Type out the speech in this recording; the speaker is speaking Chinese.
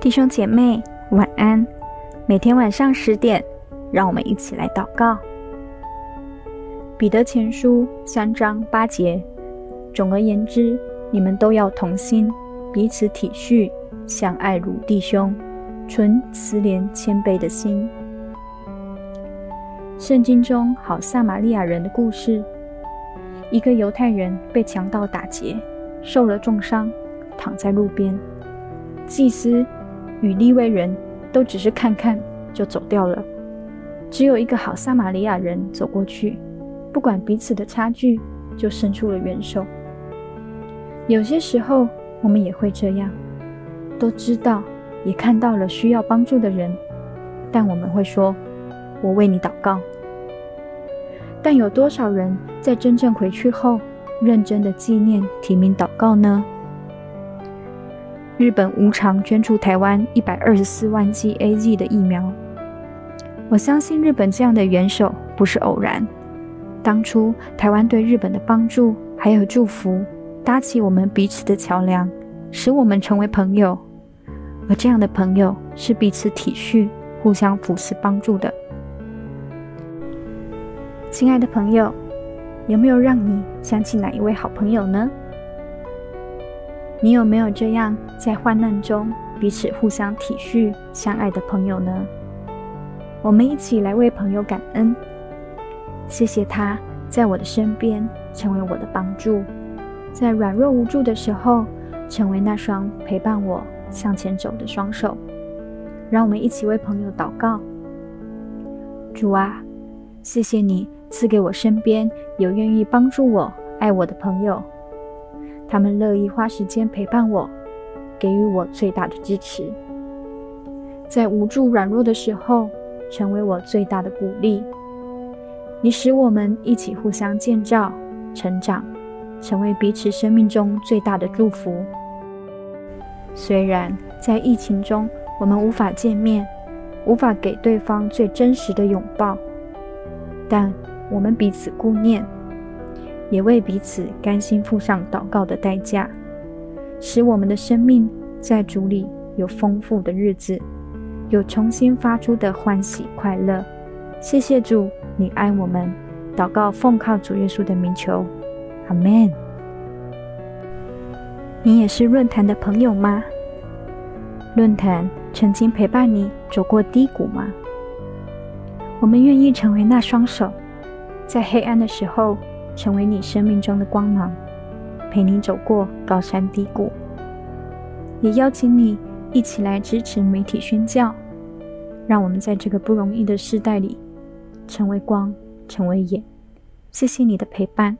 弟兄姐妹，晚安。每天晚上十点，让我们一起来祷告。彼得前书三章八节。总而言之，你们都要同心，彼此体恤，相爱如弟兄，存慈怜谦卑的心。圣经中好撒玛利亚人的故事，一个犹太人被强盗打劫，受了重伤，躺在路边。祭司与利未人都只是看看就走掉了，只有一个好撒玛利亚人走过去，不管彼此的差距，就伸出了援手。有些时候我们也会这样，都知道也看到了需要帮助的人，但我们会说：“我为你祷告。”但有多少人在真正回去后，认真的纪念提名祷告呢？日本无偿捐助台湾一百二十四万剂 AZ 的疫苗。我相信日本这样的援手不是偶然。当初台湾对日本的帮助还有祝福，搭起我们彼此的桥梁，使我们成为朋友。而这样的朋友是彼此体恤、互相扶持、帮助的。亲爱的朋友，有没有让你想起哪一位好朋友呢？你有没有这样在患难中彼此互相体恤、相爱的朋友呢？我们一起来为朋友感恩，谢谢他在我的身边成为我的帮助，在软弱无助的时候成为那双陪伴我向前走的双手。让我们一起为朋友祷告。主啊，谢谢你赐给我身边有愿意帮助我、爱我的朋友。他们乐意花时间陪伴我，给予我最大的支持，在无助软弱的时候，成为我最大的鼓励。你使我们一起互相建造、成长，成为彼此生命中最大的祝福。虽然在疫情中我们无法见面，无法给对方最真实的拥抱，但我们彼此顾念。也为彼此甘心付上祷告的代价，使我们的生命在主里有丰富的日子，有重新发出的欢喜快乐。谢谢主，你爱我们。祷告奉靠主耶稣的名求，阿门。你也是论坛的朋友吗？论坛曾经陪伴你走过低谷吗？我们愿意成为那双手，在黑暗的时候。成为你生命中的光芒，陪你走过高山低谷，也邀请你一起来支持媒体宣教，让我们在这个不容易的时代里成为光，成为眼。谢谢你的陪伴。